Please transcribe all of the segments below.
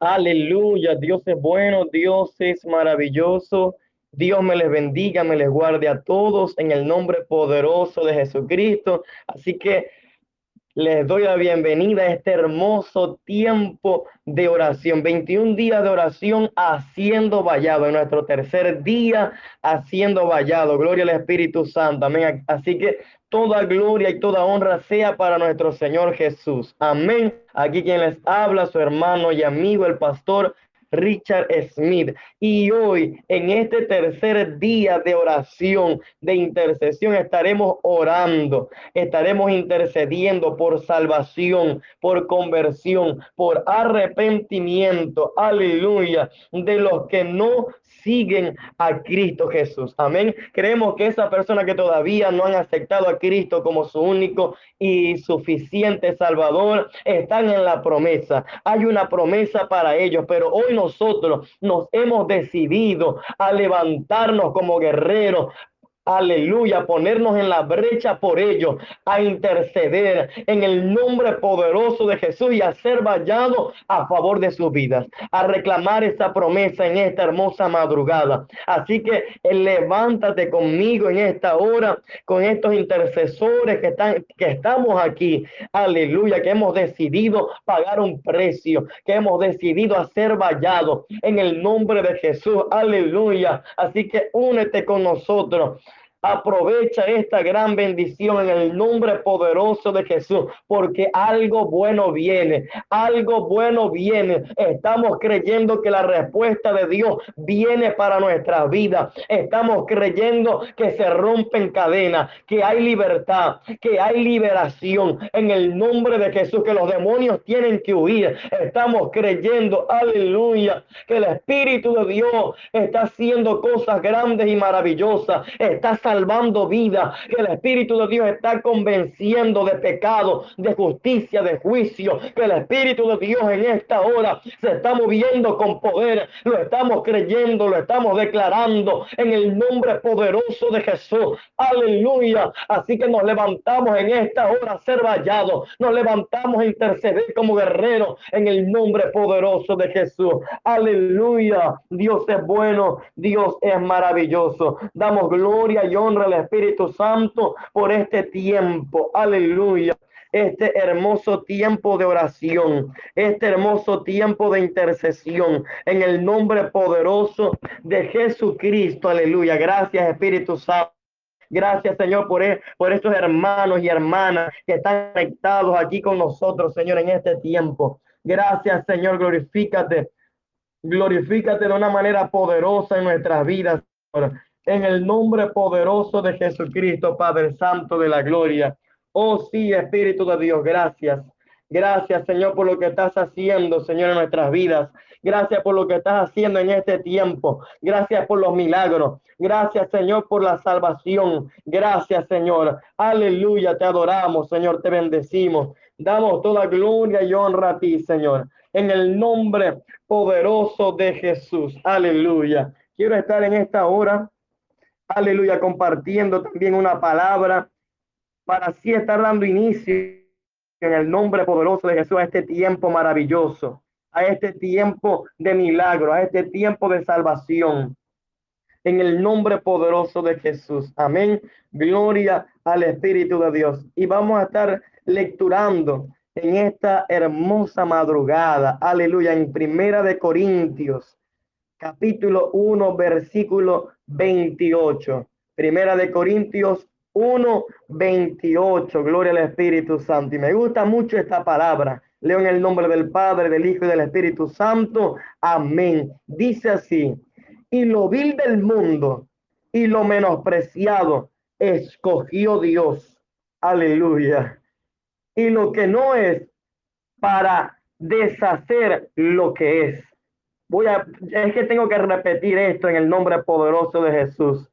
Aleluya, Dios es bueno, Dios es maravilloso. Dios me les bendiga, me les guarde a todos en el nombre poderoso de Jesucristo. Así que les doy la bienvenida a este hermoso tiempo de oración. 21 días de oración haciendo vallado. En nuestro tercer día haciendo vallado. Gloria al Espíritu Santo. Amén. Así que toda gloria y toda honra sea para nuestro Señor Jesús. Amén. Aquí quien les habla, su hermano y amigo, el pastor Richard Smith. Y hoy, en este tercer día de oración, de intercesión, estaremos orando, estaremos intercediendo por salvación, por conversión, por arrepentimiento, aleluya, de los que no siguen a Cristo Jesús. Amén. Creemos que esa persona que todavía no han aceptado a Cristo como su único y suficiente Salvador están en la promesa. Hay una promesa para ellos, pero hoy nosotros nos hemos decidido a levantarnos como guerreros, aleluya, ponernos en la brecha por ellos, a interceder en el nombre poderoso de Jesús y a ser vallado a favor de sus vidas, a reclamar esa promesa en esta hermosa madrugada. Así que eh, levántate conmigo en esta hora, con estos intercesores que están, que estamos aquí, aleluya, que hemos decidido pagar un precio, que hemos decidido hacer vallado en el nombre de Jesús, aleluya. Así que únete con nosotros Aprovecha esta gran bendición en el nombre poderoso de Jesús, porque algo bueno viene, algo bueno viene. Estamos creyendo que la respuesta de Dios viene para nuestra vida. Estamos creyendo que se rompen cadenas, que hay libertad, que hay liberación en el nombre de Jesús, que los demonios tienen que huir. Estamos creyendo, aleluya, que el Espíritu de Dios está haciendo cosas grandes y maravillosas. Está salvando vida, que el Espíritu de Dios está convenciendo de pecado, de justicia, de juicio, que el Espíritu de Dios en esta hora se está moviendo con poder, lo estamos creyendo, lo estamos declarando en el nombre poderoso de Jesús. Aleluya. Así que nos levantamos en esta hora a ser vallados, nos levantamos a interceder como guerreros en el nombre poderoso de Jesús. Aleluya. Dios es bueno, Dios es maravilloso. Damos gloria y honra al Espíritu Santo por este tiempo. Aleluya este hermoso tiempo de oración, este hermoso tiempo de intercesión en el nombre poderoso de Jesucristo. Aleluya. Gracias Espíritu Santo. Gracias, Señor, por, e, estos hermanos y hermanas que están conectados aquí con nosotros, Señor, en este tiempo. Gracias, Señor, glorifícate. Glorifícate de una manera poderosa en nuestras vidas, en el nombre poderoso de Jesucristo, Padre Santo de la Gloria. Oh sí, Espíritu de Dios, gracias. Gracias, Señor, por lo que estás haciendo, Señor, en nuestras vidas. Gracias por lo que estás haciendo en este tiempo. Gracias por los milagros. Gracias, Señor, por la salvación. Gracias, Señor. Aleluya, te adoramos, Señor, te bendecimos. Damos toda gloria y honra a ti, Señor. En el nombre poderoso de Jesús. Aleluya. Quiero estar en esta hora aleluya, compartiendo también una palabra para así estar dando inicio en el nombre poderoso de Jesús a este tiempo maravilloso, a este tiempo de milagro, a este tiempo de salvación. En el nombre poderoso de Jesús. Amén. Gloria al Espíritu de Dios. Y vamos a estar lecturando en esta hermosa madrugada. Aleluya. En Primera de Corintios, capítulo 1, versículo 28. Primera de Corintios 1, 28. Gloria al Espíritu Santo. Y me gusta mucho esta palabra. Leo en el nombre del Padre, del Hijo y del Espíritu Santo. Amén. Dice así. Y lo vil del mundo y lo menospreciado escogió Dios. Aleluya. Y lo que no es para deshacer lo que es Voy a, es que tengo que repetir esto en el nombre poderoso de Jesús.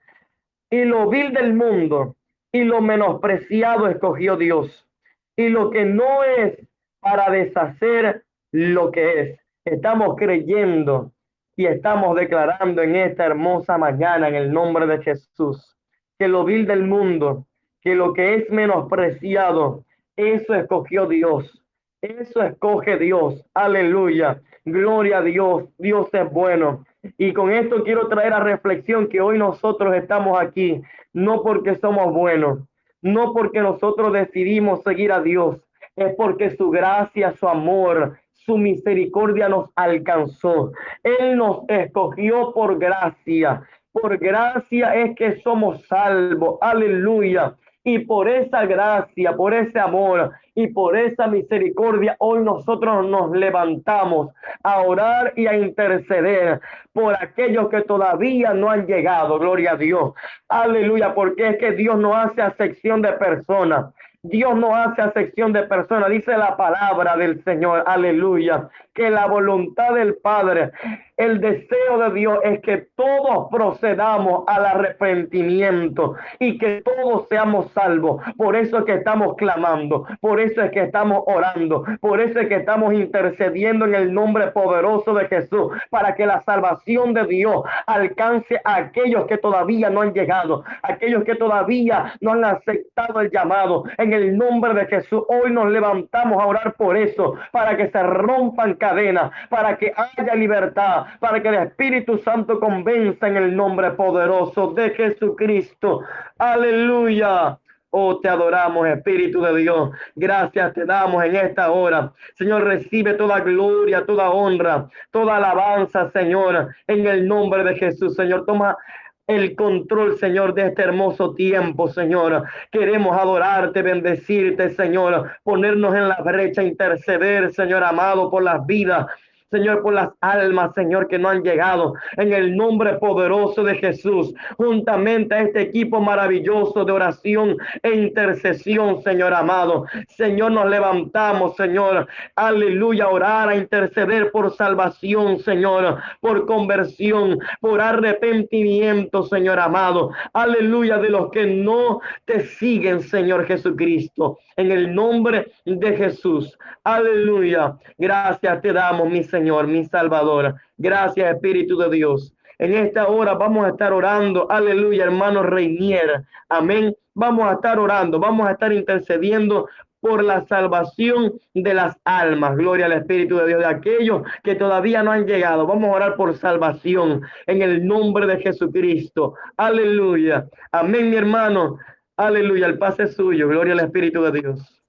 Y lo vil del mundo y lo menospreciado escogió Dios. Y lo que no es para deshacer lo que es. Estamos creyendo y estamos declarando en esta hermosa mañana en el nombre de Jesús que lo vil del mundo, que lo que es menospreciado, eso escogió Dios Eso escoge Dios. Aleluya. Gloria a Dios. Dios es bueno. Y con esto quiero traer a reflexión que hoy nosotros estamos aquí, no porque somos buenos, no porque nosotros decidimos seguir a Dios, es porque su gracia, su amor, su misericordia nos alcanzó. Él nos escogió por gracia. Por gracia es que somos salvos. Aleluya. Y por esa gracia, por ese amor y por esa misericordia, hoy nosotros nos levantamos a orar y a interceder por aquellos que todavía no han llegado. Gloria a Dios. Aleluya, porque es que Dios no hace acepción de personas. Dios no hace acepción de personas, dice la palabra del Señor, aleluya, que la voluntad del Padre, el deseo de Dios es que todos procedamos al arrepentimiento y que todos seamos salvos. Por eso es que estamos clamando, por eso es que estamos orando, por eso es que estamos intercediendo en el nombre poderoso de Jesús, para que la salvación de Dios alcance a aquellos que todavía no han llegado, aquellos que todavía no han aceptado el llamado. En el nombre de Jesús, hoy nos levantamos a orar por eso, para que se rompan cadenas, para que haya libertad, para que el Espíritu Santo convenza en el nombre poderoso de Jesucristo. Aleluya. Oh, te adoramos, Espíritu de Dios. Gracias te damos en esta hora. Señor, recibe toda gloria, toda honra, toda alabanza, Señor, en el nombre de Jesús. Señor, toma el control, Señor, de este hermoso tiempo, Señor. Queremos adorarte, bendecirte, Señor, ponernos en la brecha, interceder, Señor amado, por las vidas Señor, por las almas, Señor, que no han llegado. En el nombre poderoso de Jesús, juntamente a este equipo maravilloso de oración e intercesión, Señor amado. Señor, nos levantamos, Señor. Aleluya, orar, a interceder por salvación, Señor, por conversión, por arrepentimiento, Señor amado. Aleluya, de los que no te siguen, Señor Jesucristo. En el nombre de Jesús. Aleluya. Gracias te damos, mi Señor. Señor, mi Salvador. Gracias, Espíritu de Dios. En esta hora vamos a estar orando, aleluya, hermano Reinier. Amén. Vamos a estar orando, vamos a estar intercediendo por la salvación de las almas. Gloria al Espíritu de Dios, de aquellos que todavía no han llegado. Vamos a orar por salvación en el nombre de Jesucristo. Aleluya. Amén, mi hermano. Aleluya. El pase es suyo. Gloria al Espíritu de Dios.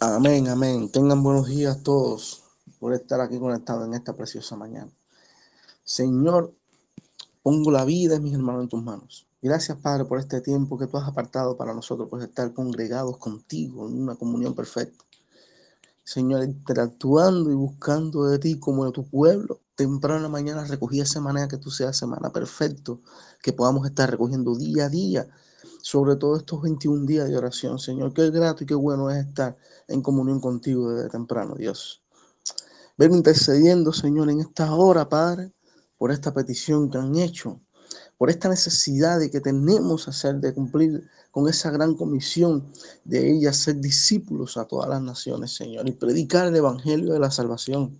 Amén, amén. Tengan buenos días todos por estar aquí conectado en esta preciosa mañana. Señor, pongo la vida de mis hermanos en tus manos. Gracias, Padre, por este tiempo que tú has apartado para nosotros, por estar congregados contigo en una comunión perfecta. Señor, interactuando y buscando de ti como de tu pueblo. Temprano en la mañana recogí esa manera que tú seas semana perfecto, que podamos estar recogiendo día a día, sobre todo estos 21 días de oración, Señor. Qué grato y qué bueno es estar en comunión contigo desde temprano, Dios. Ven intercediendo, Señor, en esta hora, Padre, por esta petición que han hecho, por esta necesidad de que tenemos hacer de cumplir con esa gran comisión de ella ser discípulos a todas las naciones, Señor, y predicar el evangelio de la salvación,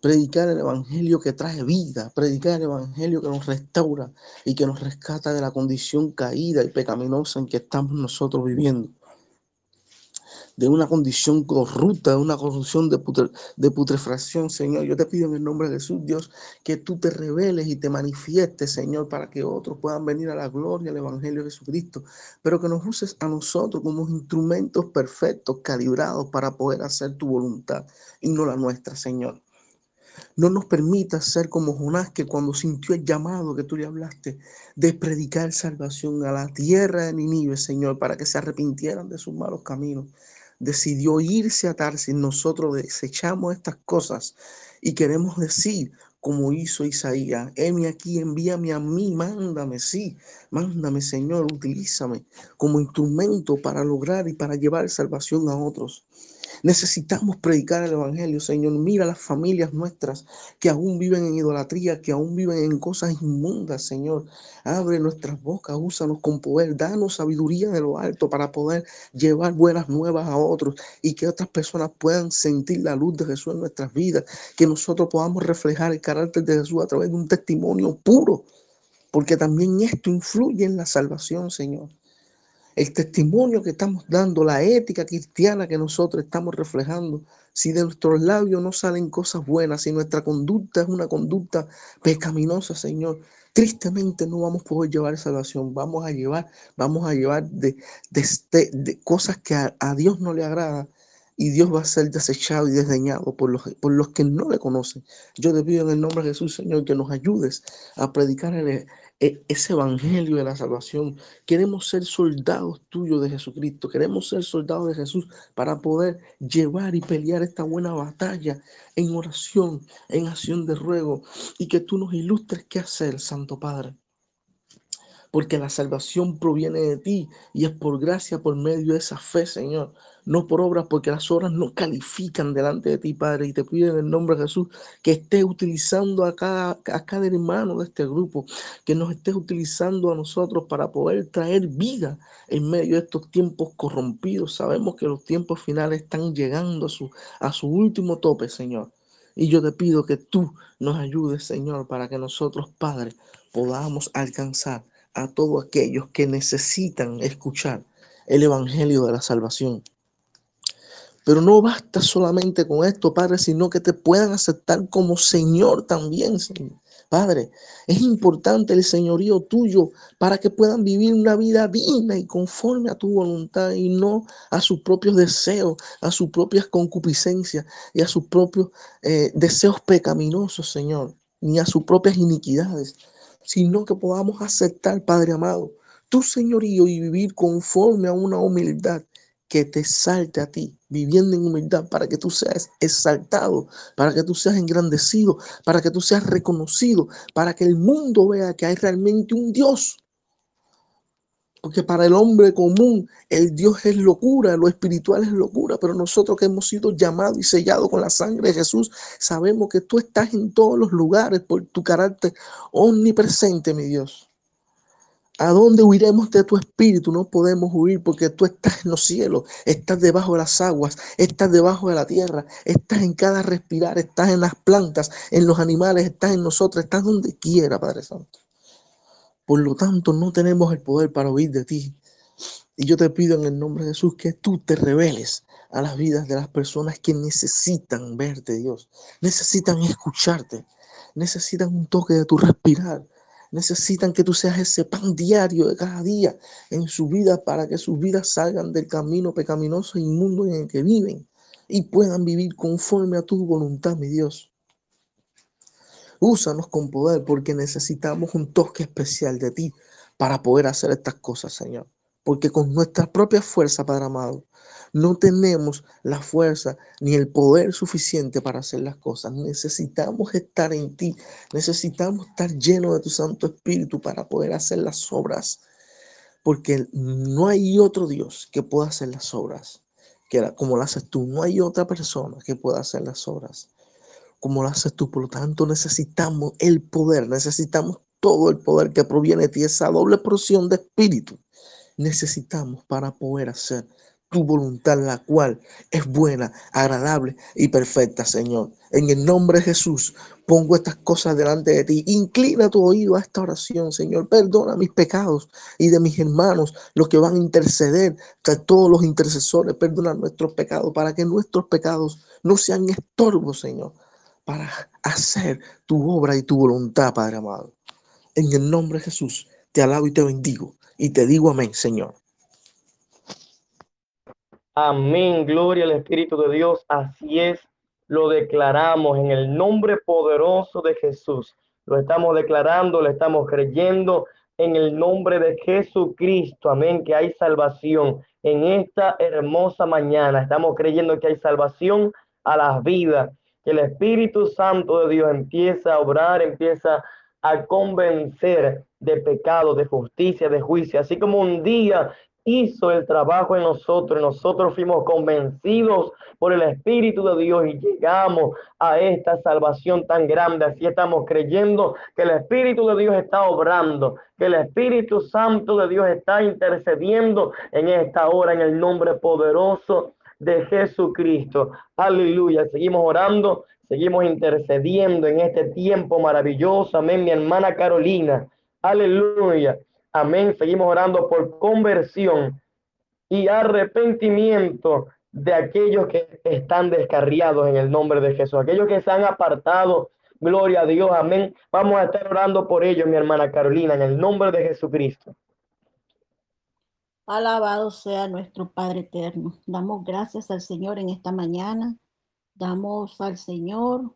predicar el evangelio que trae vida, predicar el evangelio que nos restaura y que nos rescata de la condición caída y pecaminosa en que estamos nosotros viviendo de una condición corrupta, de una corrupción de, putrefacción, Señor. Yo te pido en el nombre de Jesús, Dios, que tú te reveles y te manifiestes, Señor, para que otros puedan venir a la gloria al Evangelio de Jesucristo, pero que nos uses a nosotros como instrumentos perfectos, calibrados para poder hacer tu voluntad y no la nuestra, Señor. No nos permitas ser como Jonás que cuando sintió el llamado que tú le hablaste de predicar salvación a la tierra de Nínive, Señor, para que se arrepintieran de sus malos caminos decidió irse a Tarsis, nosotros desechamos estas cosas y queremos decir, como hizo Isaías, heme aquí, envíame a mí, mándame, sí, mándame Señor, utilízame como instrumento para lograr y para llevar salvación a otros. Necesitamos predicar el Evangelio, Señor. Mira las familias nuestras que aún viven en idolatría, que aún viven en cosas inmundas, Señor. Abre nuestras bocas, úsanos con poder, danos sabiduría de lo alto para poder llevar buenas nuevas a otros y que otras personas puedan sentir la luz de Jesús en nuestras vidas, que nosotros podamos reflejar el carácter de Jesús a través de un testimonio puro, porque también esto influye en la salvación, Señor el testimonio que estamos dando, la ética cristiana que nosotros estamos reflejando, si de nuestros labios no salen cosas buenas, si nuestra conducta es una conducta pecaminosa, Señor, tristemente no vamos a poder llevar salvación. Vamos a llevar, vamos a llevar de, de, cosas que a, Dios no le agrada y Dios va a ser desechado y desdeñado por los, por los que no le conocen. Yo te pido en el nombre de Jesús, Señor, que nos ayudes a predicar el, ese evangelio de la salvación. Queremos ser soldados tuyos de Jesucristo. Queremos ser soldados de Jesús para poder llevar y pelear esta buena batalla en oración, en acción de ruego y que tú nos ilustres qué hacer, Santo Padre porque la salvación proviene de ti y es por gracia, por medio de esa fe, Señor, no por obras, porque las obras no califican delante de ti, Padre, y te pido en el nombre de Jesús que estés utilizando a cada, hermano de este grupo, que nos estés utilizando a nosotros para poder traer vida en medio de estos tiempos corrompidos. Sabemos que los tiempos finales están llegando a su último tope, Señor. Y yo te pido que tú nos ayudes, Señor, para que nosotros, Padre, podamos alcanzar a todos aquellos que necesitan escuchar el Evangelio de la salvación. Pero no basta solamente con esto, Padre, sino que te puedan aceptar como Señor también, Padre, es importante el señorío tuyo para que puedan vivir una vida digna y conforme a tu voluntad y no a sus propios deseos, a sus propias concupiscencias y a sus propios eh, deseos pecaminosos, Señor, ni a sus propias iniquidades sino que podamos aceptar, Padre amado, tu señorío y vivir conforme a una humildad que te salte a ti, viviendo en humildad, para que tú seas exaltado, para que tú seas engrandecido, para que tú seas reconocido, para que el mundo vea que hay realmente un Dios porque para el hombre común el Dios es locura, lo espiritual es locura, pero nosotros que hemos sido llamados y sellados con la sangre de Jesús, sabemos que tú estás en todos los lugares por tu carácter omnipresente, mi Dios. ¿A dónde huiremos de tu espíritu? No podemos huir porque tú estás en los cielos, estás debajo de las aguas, estás debajo de la tierra, estás en cada respirar, estás en las plantas, en los animales, estás en nosotros, estás donde quiera, Padre Santo. Por lo tanto, no tenemos el poder para huir de ti. Y yo te pido en el nombre de Jesús que tú te reveles a las vidas de las personas que necesitan verte, Dios. Necesitan escucharte. Necesitan un toque de tu respirar. Necesitan que tú seas ese pan diario de cada día en su vida para que sus vidas salgan del camino pecaminoso e inmundo en el que viven y puedan vivir conforme a tu voluntad, mi Dios. Úsanos con poder porque necesitamos un toque especial de ti para poder hacer estas cosas, Señor. Porque con nuestra propia fuerza, Padre amado, no tenemos la fuerza ni el poder suficiente para hacer las cosas. Necesitamos estar en ti. Necesitamos estar llenos de tu Santo Espíritu para poder hacer las obras. Porque no hay otro Dios que pueda hacer las obras que como las haces tú. No hay otra persona que pueda hacer las obras como lo haces tú. Por lo tanto, necesitamos el poder, necesitamos todo el poder que proviene de ti, esa doble porción de espíritu. Necesitamos para poder hacer tu voluntad, la cual es buena, agradable y perfecta, Señor. En el nombre de Jesús, pongo estas cosas delante de ti. Inclina tu oído a esta oración, Señor. Perdona mis pecados y de mis hermanos, los que van a interceder, de todos los intercesores, perdona nuestros pecados, para que nuestros pecados no sean estorbos, Señor, para hacer tu obra y tu voluntad, Padre amado. En el nombre de Jesús, te alabo y te bendigo y te digo amén, Señor. Amén, gloria al Espíritu de Dios. Así es, lo declaramos en el nombre poderoso de Jesús. Lo estamos declarando, lo estamos creyendo en el nombre de Jesucristo. Amén, que hay salvación en esta hermosa mañana. Estamos creyendo que hay salvación a las vidas que el Espíritu Santo de Dios empieza a obrar, empieza a convencer de pecado, de justicia, de juicio, así como un día hizo el trabajo en nosotros, nosotros fuimos convencidos por el Espíritu de Dios y llegamos a esta salvación tan grande. Así estamos creyendo que el Espíritu de Dios está obrando, que el Espíritu Santo de Dios está intercediendo en esta hora en el nombre poderoso de Jesucristo. Aleluya. Seguimos orando, seguimos intercediendo en este tiempo maravilloso. Amén, mi hermana Carolina. Aleluya. Amén. Seguimos orando por conversión y arrepentimiento de aquellos que están descarriados en el nombre de Jesús, aquellos que se han apartado. Gloria a Dios, amén. Vamos a estar orando por ellos, mi hermana Carolina, en el nombre de Jesucristo. Alabado sea nuestro Padre eterno. Damos gracias al Señor en esta mañana. Damos al Señor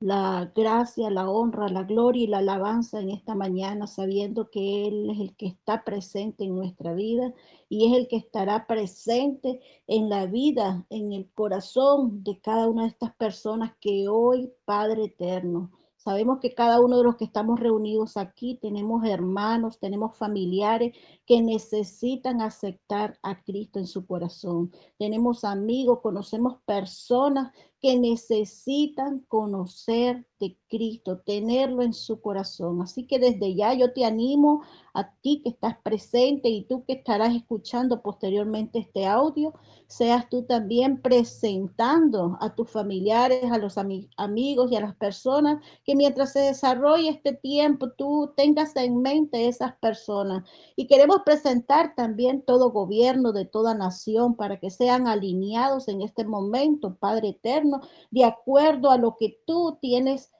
la gracia, la honra, la gloria y la alabanza en esta mañana, sabiendo que Él es el que está presente en nuestra vida y es el que estará presente en la vida, en el corazón de cada una de estas personas que hoy, Padre eterno, Sabemos que cada uno de los que estamos reunidos aquí tenemos hermanos, tenemos familiares que necesitan aceptar a Cristo en su corazón. Tenemos amigos, conocemos personas que necesitan conocer de Cristo, tenerlo en su corazón. Así que desde ya yo te animo a ti que estás presente y tú que estarás escuchando posteriormente este audio, seas tú también presentando a tus familiares, a los amigos y a las personas que mientras se desarrolle este tiempo, tú tengas en mente esas personas. Y queremos presentar también todo gobierno de toda nación para que sean alineados en este momento, Padre eterno, de acuerdo a lo que tú tienes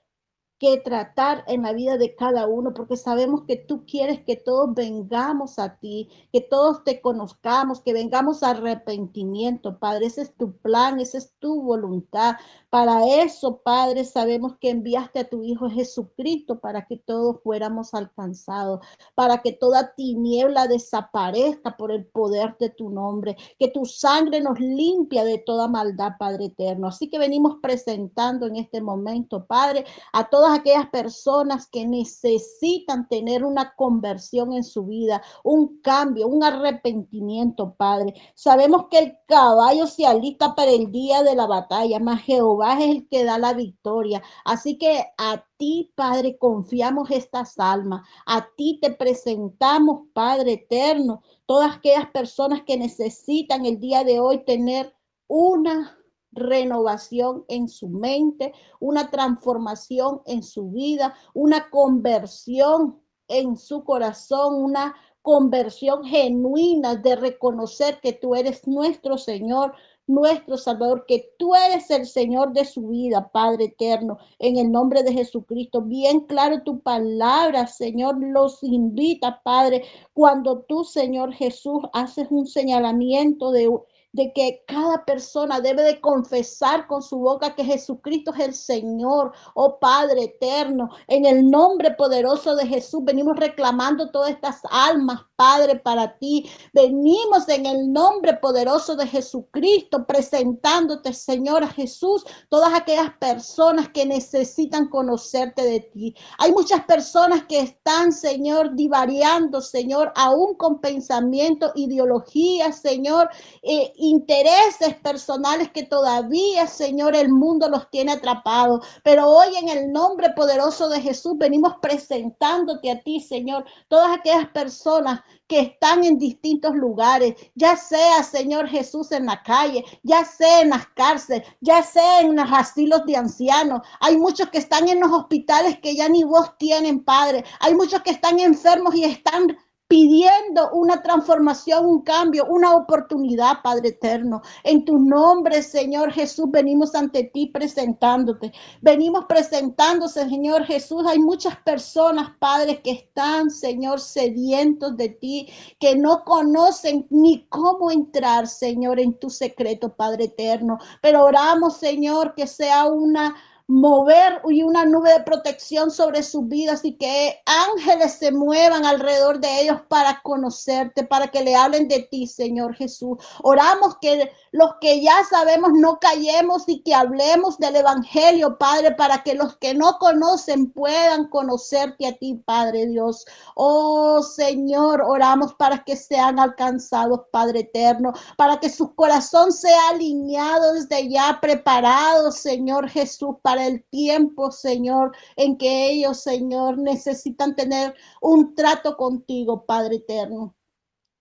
que tratar en la vida de cada uno, porque sabemos que tú quieres que todos vengamos a ti, que todos te conozcamos, que vengamos a arrepentimiento, Padre. Ese es tu plan, esa es tu voluntad. Para eso, Padre, sabemos que enviaste a tu Hijo Jesucristo para que todos fuéramos alcanzados, para que toda tiniebla desaparezca por el poder de tu nombre, que tu sangre nos limpia de toda maldad, Padre eterno. Así que venimos presentando en este momento, Padre, a todas aquellas personas que necesitan tener una conversión en su vida, un cambio, un arrepentimiento, Padre. Sabemos que el caballo se alista para el día de la batalla, más Jehová es el que da la victoria. Así que a ti, Padre, confiamos estas almas. A ti te presentamos, Padre eterno, todas aquellas personas que necesitan el día de hoy tener una renovación en su mente, una transformación en su vida, una conversión en su corazón, una conversión genuina de reconocer que tú eres nuestro Señor, nuestro Salvador, que tú eres el Señor de su vida, Padre eterno, en el nombre de Jesucristo. Bien claro tu palabra, Señor, los invita, Padre, cuando tú, Señor Jesús, haces un señalamiento de de que cada persona debe de confesar con su boca que Jesucristo es el Señor, oh Padre eterno. En el nombre poderoso de Jesús venimos reclamando todas estas almas, Padre, para ti. Venimos en el nombre poderoso de Jesucristo presentándote, Señor Jesús, todas aquellas personas que necesitan conocerte de ti. Hay muchas personas que están, Señor, divariando, Señor, aún con pensamiento, ideología, Señor, eh, intereses personales que todavía, Señor, el mundo los tiene atrapados. Pero hoy en el nombre poderoso de Jesús venimos presentándote a ti, Señor, todas aquellas personas que están en distintos lugares, ya sea, Señor Jesús, en la calle, ya sea en las cárceles, ya sea en los asilos de ancianos. Hay muchos que están en los hospitales que ya ni voz tienen, Padre. Hay muchos que están enfermos y están pidiendo una transformación, un cambio, una oportunidad, Padre eterno. En tu nombre, Señor Jesús, venimos ante ti presentándote. Venimos presentándose, Señor Jesús. Hay muchas personas, Padre, que están, Señor, sedientos de ti, que no conocen ni cómo entrar, Señor, en tu secreto, Padre eterno. Pero oramos, Señor, que sea una mover y una nube de protección sobre sus vidas y que ángeles se muevan alrededor de ellos para conocerte, para que le hablen de ti, Señor Jesús. Oramos que los que ya sabemos no callemos y que hablemos del Evangelio, Padre, para que los que no conocen puedan conocerte a ti, Padre Dios. Oh Señor, oramos para que sean alcanzados, Padre eterno, para que su corazón sea alineado desde ya, preparado, Señor Jesús, para el tiempo, Señor, en que ellos, Señor, necesitan tener un trato contigo, Padre eterno.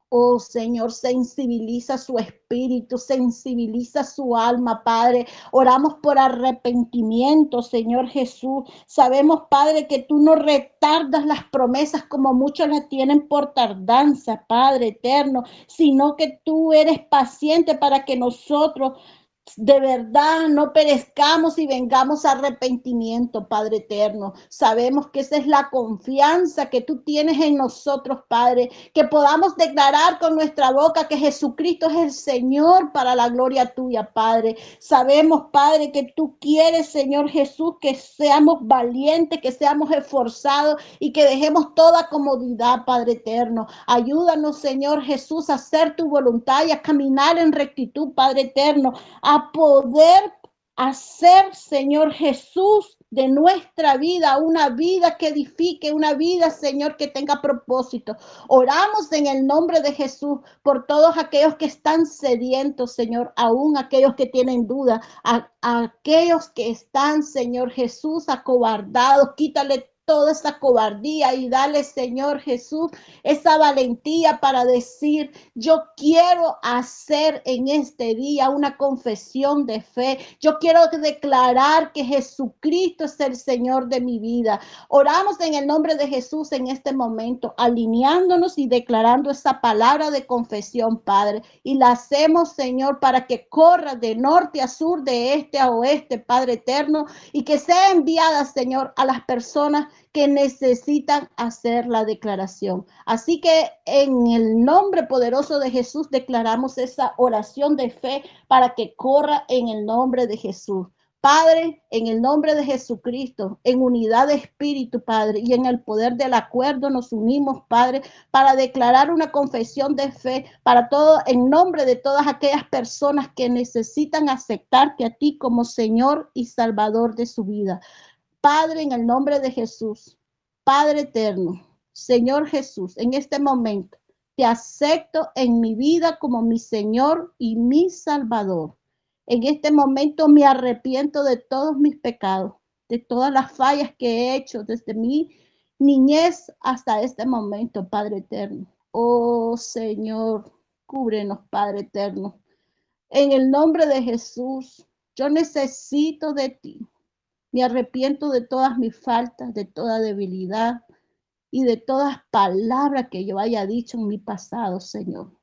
Oh Señor, sensibiliza su espíritu, sensibiliza su alma, Padre. Oramos por arrepentimiento, Señor Jesús. Sabemos, Padre, que tú no retardas las promesas como muchos las tienen por tardanza, Padre eterno, sino que tú eres paciente para que nosotros de verdad no perezcamos y vengamos a arrepentimiento, Padre eterno. Sabemos que esa es la confianza que tú tienes en nosotros, Padre, que podamos declarar con nuestra boca que Jesucristo es el Señor para la gloria tuya, Padre. Sabemos, Padre, que tú quieres, Señor Jesús, que seamos valientes, que seamos esforzados y que dejemos toda comodidad, Padre eterno. Ayúdanos, Señor Jesús, a hacer tu voluntad y a caminar en rectitud, Padre eterno, poder hacer, Señor Jesús, de nuestra vida una vida que edifique, una vida, Señor, que tenga propósito. Oramos en el nombre de Jesús por todos aquellos que están sedientos, Señor, aún aquellos que tienen duda, a, aquellos que están, Señor Jesús, acobardados. Quítale toda esa cobardía y dale, Señor Jesús, esa valentía para decir, yo quiero hacer en este día una confesión de fe. Yo quiero declarar que Jesucristo es el Señor de mi vida. Oramos en el nombre de Jesús en este momento, alineándonos y declarando esa palabra de confesión, Padre. Y la hacemos, Señor, para que corra de norte a sur, de este a oeste, Padre eterno, y que sea enviada, Señor, a las personas que necesitan hacer la declaración. Así que en el nombre poderoso de Jesús declaramos esa oración de fe para que corra en el nombre de Jesús. Padre, en el nombre de Jesucristo, en unidad de espíritu, Padre, y en el poder del acuerdo nos unimos, Padre, para declarar una confesión de fe para todo, en nombre de todas aquellas personas que necesitan aceptarte a ti como Señor y Salvador de su vida. Padre, en el nombre de Jesús, Padre eterno, Señor Jesús, en este momento te acepto en mi vida como mi Señor y mi Salvador. En este momento me arrepiento de todos mis pecados, de todas las fallas que he hecho desde mi niñez hasta este momento, Padre eterno. Oh Señor, cúbrenos, Padre eterno. En el nombre de Jesús, yo necesito de ti. Me arrepiento de todas mis faltas, de toda debilidad y de todas palabras que yo haya dicho en mi pasado, Señor.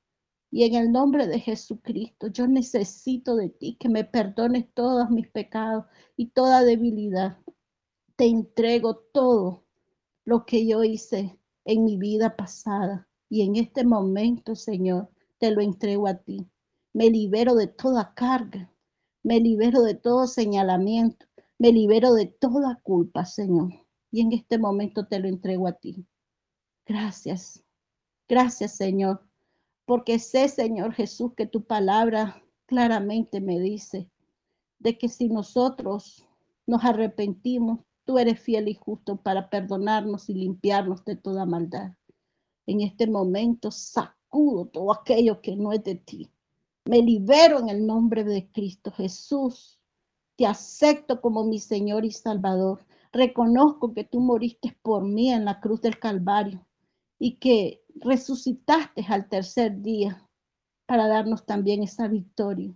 Y en el nombre de Jesucristo, yo necesito de ti que me perdones todos mis pecados y toda debilidad. Te entrego todo lo que yo hice en mi vida pasada. Y en este momento, Señor, te lo entrego a ti. Me libero de toda carga. Me libero de todo señalamiento. Me libero de toda culpa, Señor. Y en este momento te lo entrego a ti. Gracias. Gracias, Señor. Porque sé, Señor Jesús, que tu palabra claramente me dice de que si nosotros nos arrepentimos, tú eres fiel y justo para perdonarnos y limpiarnos de toda maldad. En este momento sacudo todo aquello que no es de ti. Me libero en el nombre de Cristo Jesús te acepto como mi Señor y Salvador. Reconozco que tú moriste por mí en la cruz del Calvario y que resucitaste al tercer día para darnos también esa victoria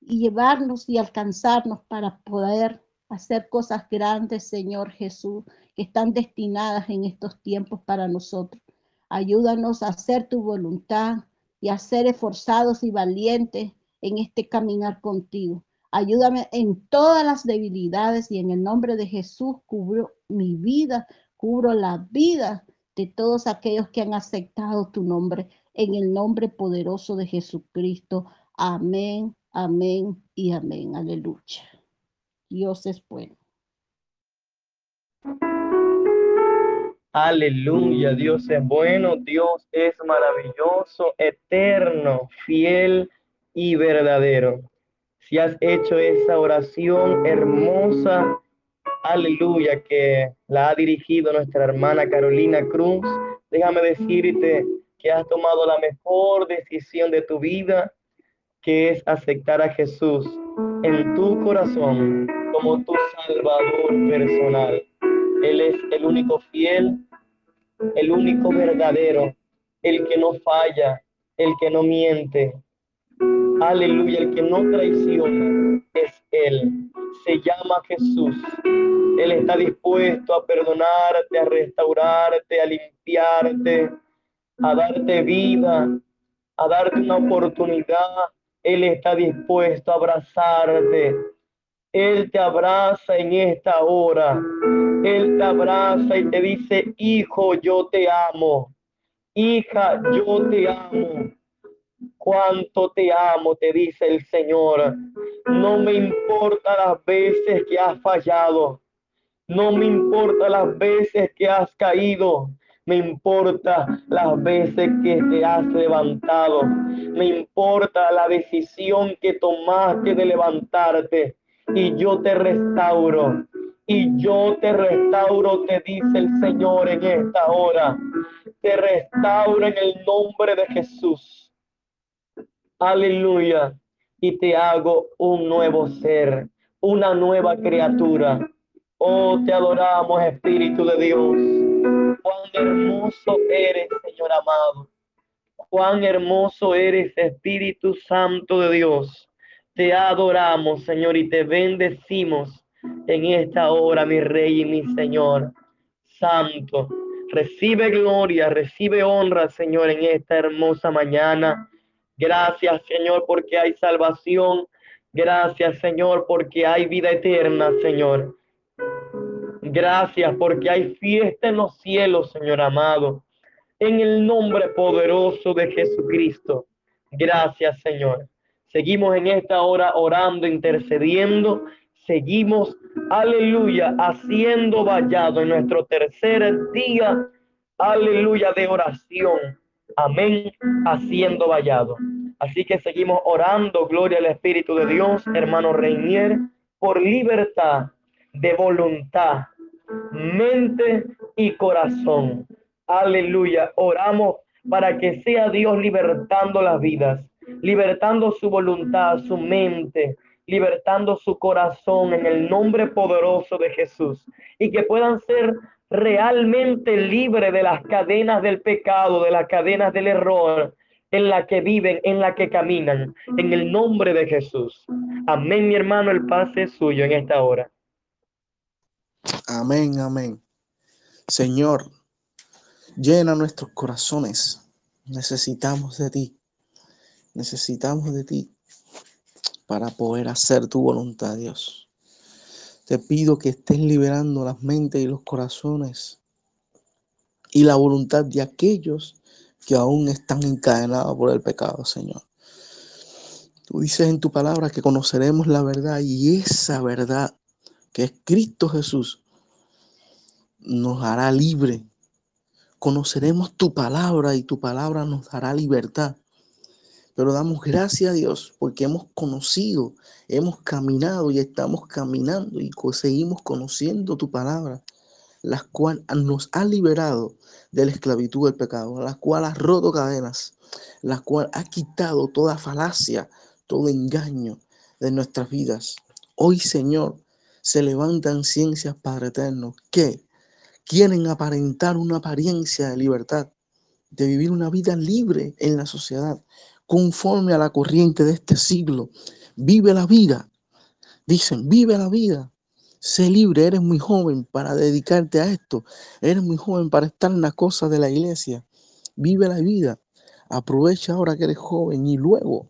y llevarnos y alcanzarnos para poder hacer cosas grandes, Señor Jesús, que están destinadas en estos tiempos para nosotros. Ayúdanos a hacer tu voluntad y a ser esforzados y valientes en este caminar contigo. Ayúdame en todas las debilidades y en el nombre de Jesús cubro mi vida, cubro la vida de todos aquellos que han aceptado tu nombre. En el nombre poderoso de Jesucristo. Amén, amén y amén. Aleluya. Dios es bueno. Aleluya, Dios es bueno, Dios es maravilloso, eterno, fiel y verdadero si has hecho esa oración hermosa, aleluya, que la ha dirigido nuestra hermana Carolina Cruz, déjame decirte que has tomado la mejor decisión de tu vida, que es aceptar a Jesús en tu corazón como tu Salvador personal. Él es el único fiel, el único verdadero el que no falla, el que no miente. Aleluya, el que no traiciona es Él. Se llama Jesús. Él está dispuesto a perdonarte, a restaurarte, a limpiarte, a darte vida, a darte una oportunidad. Él está dispuesto a abrazarte. Él te abraza en esta hora. Él te abraza y te dice, hijo, yo te amo. Hija, yo te amo. Cuánto te amo, te dice el Señor. No me importa las veces que has fallado. No me importa las veces que has caído. Me importa las veces que te has levantado. Me importa la decisión que tomaste de levantarte. Y yo te restauro. Y yo te restauro, te dice el Señor en esta hora. Te restauro en el nombre de Jesús. Aleluya. Y te hago un nuevo ser, una nueva criatura. Oh, te adoramos, Espíritu de Dios. Cuán hermoso eres, Señor amado. Cuán hermoso eres, Espíritu Santo de Dios. Te adoramos, Señor, y te bendecimos en esta hora, mi Rey y mi Señor. Santo, recibe gloria, recibe honra, Señor, en esta hermosa mañana. Gracias, Señor, porque hay salvación. Gracias, Señor, porque hay vida eterna, Señor. Gracias porque hay fiesta en los cielos, Señor amado. En el nombre poderoso de Jesucristo. Gracias, Señor. Seguimos en esta hora orando, intercediendo. Seguimos, aleluya, haciendo vallado en nuestro tercer día, aleluya, de oración. Amén, haciendo vallado. Así que seguimos orando, gloria al Espíritu de Dios, hermano Reinier, por libertad de voluntad, mente y corazón. Aleluya. Oramos para que sea Dios libertando las vidas, libertando su voluntad, su mente, libertando su corazón en el nombre poderoso de Jesús y que puedan ser realmente libres de las cadenas del pecado, de las cadenas del error en la que viven, en la que caminan, en el nombre de Jesús. Amén, mi hermano, el paz es suyo en esta hora. Amén, amén. Señor, llena nuestros corazones. Necesitamos de ti. Necesitamos de ti para poder hacer tu voluntad, Dios. Te pido que estés liberando las mentes y los corazones y la voluntad de aquellos que aún están encadenados por el pecado, Señor. Tú dices en tu palabra que conoceremos la verdad y esa verdad que es Cristo Jesús, nos hará libre. Conoceremos tu palabra y tu palabra nos dará libertad. Pero damos gracias a Dios porque hemos conocido, hemos caminado y estamos caminando y seguimos conociendo tu palabra, la cual nos ha liberado de la esclavitud del pecado, la cual ha roto cadenas, la cual ha quitado toda falacia, todo engaño de nuestras vidas. Hoy, Señor, se levantan ciencias, Padre Eterno, que quieren aparentar una apariencia de libertad, de vivir una vida libre en la sociedad, conforme a la corriente de este siglo. Vive la vida. Dicen, vive la vida. Sé libre, eres muy joven para dedicarte a esto. Eres muy joven para estar en las cosas de la iglesia. Vive la vida. Aprovecha ahora que eres joven y luego,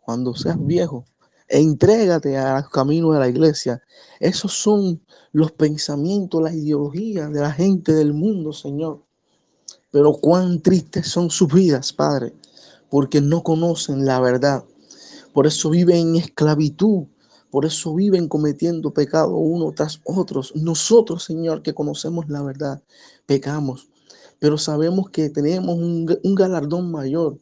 cuando seas viejo, entrégate a los caminos de la iglesia. Esos son los pensamientos, las ideologías de la gente del mundo, Señor. Pero cuán tristes son sus vidas, Padre, porque no conocen la verdad. Por eso viven en esclavitud, por eso viven cometiendo pecado uno tras otros. Nosotros, Señor, que conocemos la verdad, pecamos, pero sabemos que tenemos un, un galardón mayor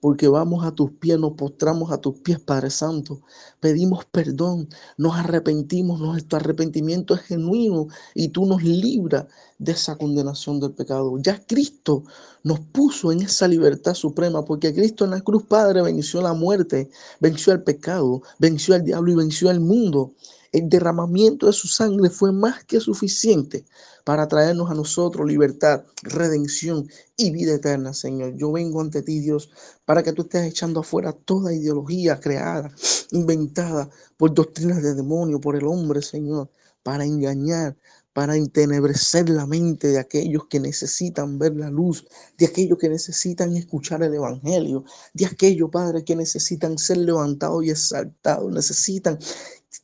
porque vamos a tus pies, nos postramos a tus pies, Padre Santo. Pedimos perdón, nos arrepentimos, nuestro arrepentimiento es genuino y tú nos libras de esa condenación del pecado. Ya Cristo nos puso en esa libertad suprema, porque Cristo en la cruz, Padre, venció la muerte, venció el pecado, venció al diablo y venció al mundo. El derramamiento de su sangre fue más que suficiente para traernos a nosotros libertad, redención y vida eterna, Señor. Yo vengo ante ti, Dios, para que tú estés echando afuera toda ideología creada, inventada por doctrinas de demonio, por el hombre, Señor, para engañar, para entenebrecer la mente de aquellos que necesitan ver la luz, de aquellos que necesitan escuchar el Evangelio, de aquellos, Padre, que necesitan ser levantados y exaltados, necesitan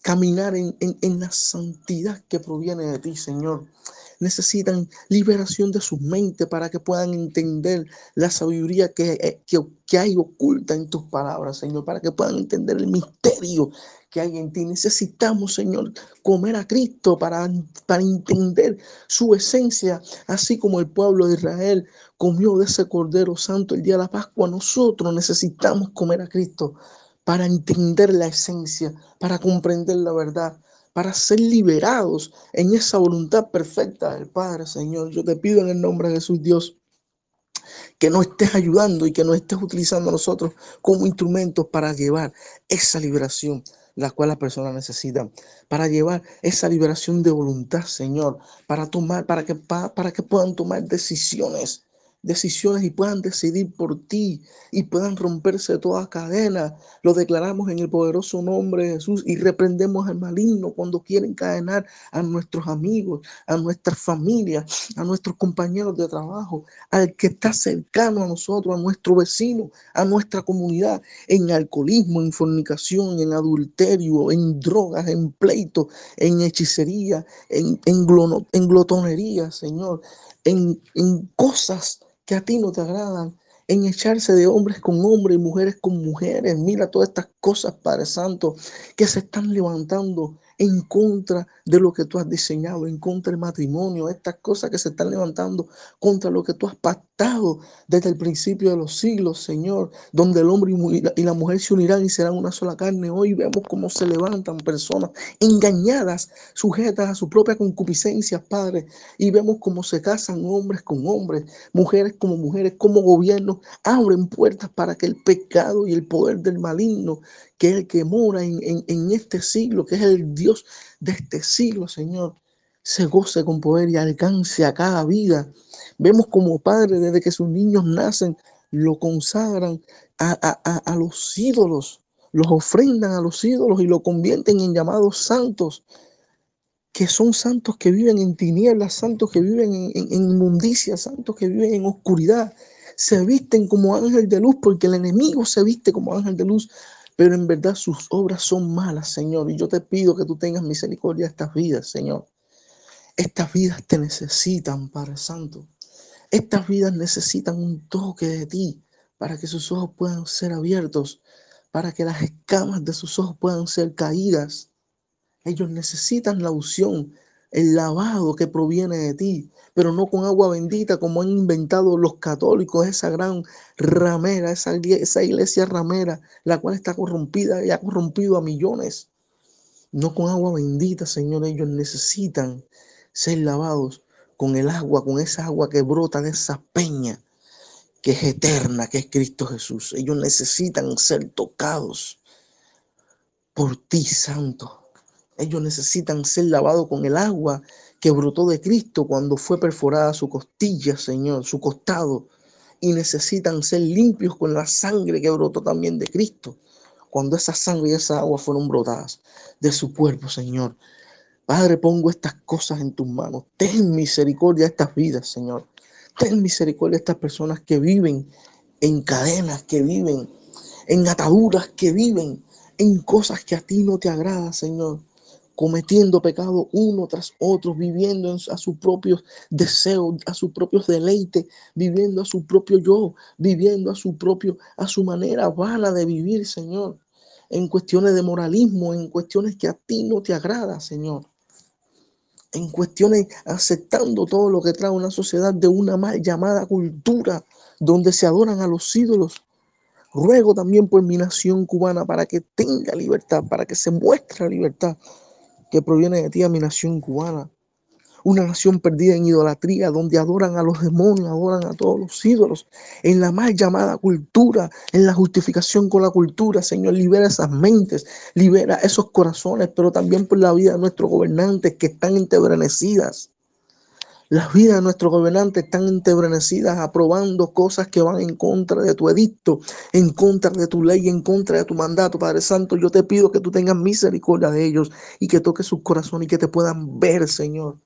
caminar en, la santidad que proviene de ti, Señor necesitan liberación de su mente para que puedan entender la sabiduría que, eh, que, que, hay oculta en tus palabras, Señor, para que puedan entender el misterio que hay en ti. Necesitamos, Señor, comer a Cristo para, para entender su esencia, así como el pueblo de Israel comió de ese Cordero Santo el día de la Pascua. Nosotros necesitamos comer a Cristo para entender la esencia, para comprender la verdad, para ser liberados en esa voluntad perfecta del Padre, Señor. Yo te pido en el nombre de Jesús, Dios, que nos estés ayudando y que nos estés utilizando a nosotros como instrumentos para llevar esa liberación la cual las personas necesitan, para llevar esa liberación de voluntad, Señor, para tomar, para que, para que puedan tomar decisiones decisiones y puedan decidir por ti y puedan romperse toda cadena. Lo declaramos en el poderoso nombre de Jesús y reprendemos al maligno cuando quieren encadenar a nuestros amigos, a nuestras familias, a nuestros compañeros de trabajo, al que está cercano a nosotros, a nuestro vecino, a nuestra comunidad, en alcoholismo, en fornicación, en adulterio, en drogas, en pleito, en hechicería, en, en, en glotonería, Señor, en, en cosas que a ti no te agradan, en echarse de hombres con hombres y mujeres con mujeres. Mira todas estas cosas, Padre Santo, que se están levantando en contra de lo que tú has diseñado, en contra del matrimonio, estas cosas que se están levantando contra lo que tú has pactado desde el principio de los siglos, Señor, donde el hombre y la mujer se unirán y serán una sola carne. Hoy vemos cómo se levantan personas engañadas, sujetas a su propia concupiscencia, Padre, y vemos cómo se casan hombres con hombres, mujeres como mujeres, como gobiernos abren puertas para que el pecado y el poder del maligno que el que mora en, en, este siglo, que es el Dios de este siglo, Señor, se goce con poder y alcance a cada vida. Vemos como padres desde que sus niños nacen, lo consagran a, a, a, los ídolos, los ofrendan a los ídolos y lo convierten en llamados santos, que son santos que viven en tinieblas, santos que viven en, en, en inmundicia, santos que viven en oscuridad. Se visten como ángel de luz porque el enemigo se viste como ángel de luz pero en verdad sus obras son malas, Señor. Y yo te pido que tú tengas misericordia de estas vidas, Señor. Estas vidas te necesitan, Padre Santo. Estas vidas necesitan un toque de ti para que sus ojos puedan ser abiertos, para que las escamas de sus ojos puedan ser caídas. Ellos necesitan la unción, el lavado que proviene de ti, pero no con agua bendita como han inventado los católicos, esa gran ramera, esa, iglesia ramera, la cual está corrompida y ha corrompido a millones. No con agua bendita, Señor, ellos necesitan ser lavados con el agua, con esa agua que brota de esa peña que es eterna, que es Cristo Jesús. Ellos necesitan ser tocados por ti, Santo. Ellos necesitan ser lavados con el agua que brotó de Cristo cuando fue perforada su costilla, Señor, su costado. Y necesitan ser limpios con la sangre que brotó también de Cristo. Cuando esa sangre y esa agua fueron brotadas de su cuerpo, Señor. Padre, pongo estas cosas en tus manos. Ten misericordia de estas vidas, Señor. Ten misericordia de estas personas que viven en cadenas, que viven en ataduras, que viven en cosas que a ti no te agrada, Señor cometiendo pecado uno tras otro, viviendo a sus propios deseos, a sus propios deleites, viviendo a su propio yo, viviendo a su propio, a su manera vana de vivir, Señor, en cuestiones de moralismo, en cuestiones que a ti no te agrada, Señor. En cuestiones aceptando todo lo que trae una sociedad de una mal llamada cultura, donde se adoran a los ídolos. Ruego también por mi nación cubana para que tenga libertad, para que se muestre libertad que proviene de ti a mi nación cubana. una nación perdida en idolatría, donde adoran a los demonios, adoran a todos los ídolos, en la mal llamada cultura, en la justificación con la cultura. Señor, libera esas mentes, libera esos corazones, pero también por la vida de nuestros gobernantes que están entebrenecidas. Las vidas de nuestros gobernantes están entebrenecidas, aprobando cosas que van en contra de tu edicto, en contra de tu ley, en contra de tu mandato. Padre Santo, yo te pido que tú tengas misericordia de ellos y que toques su corazón y que te puedan ver, Señor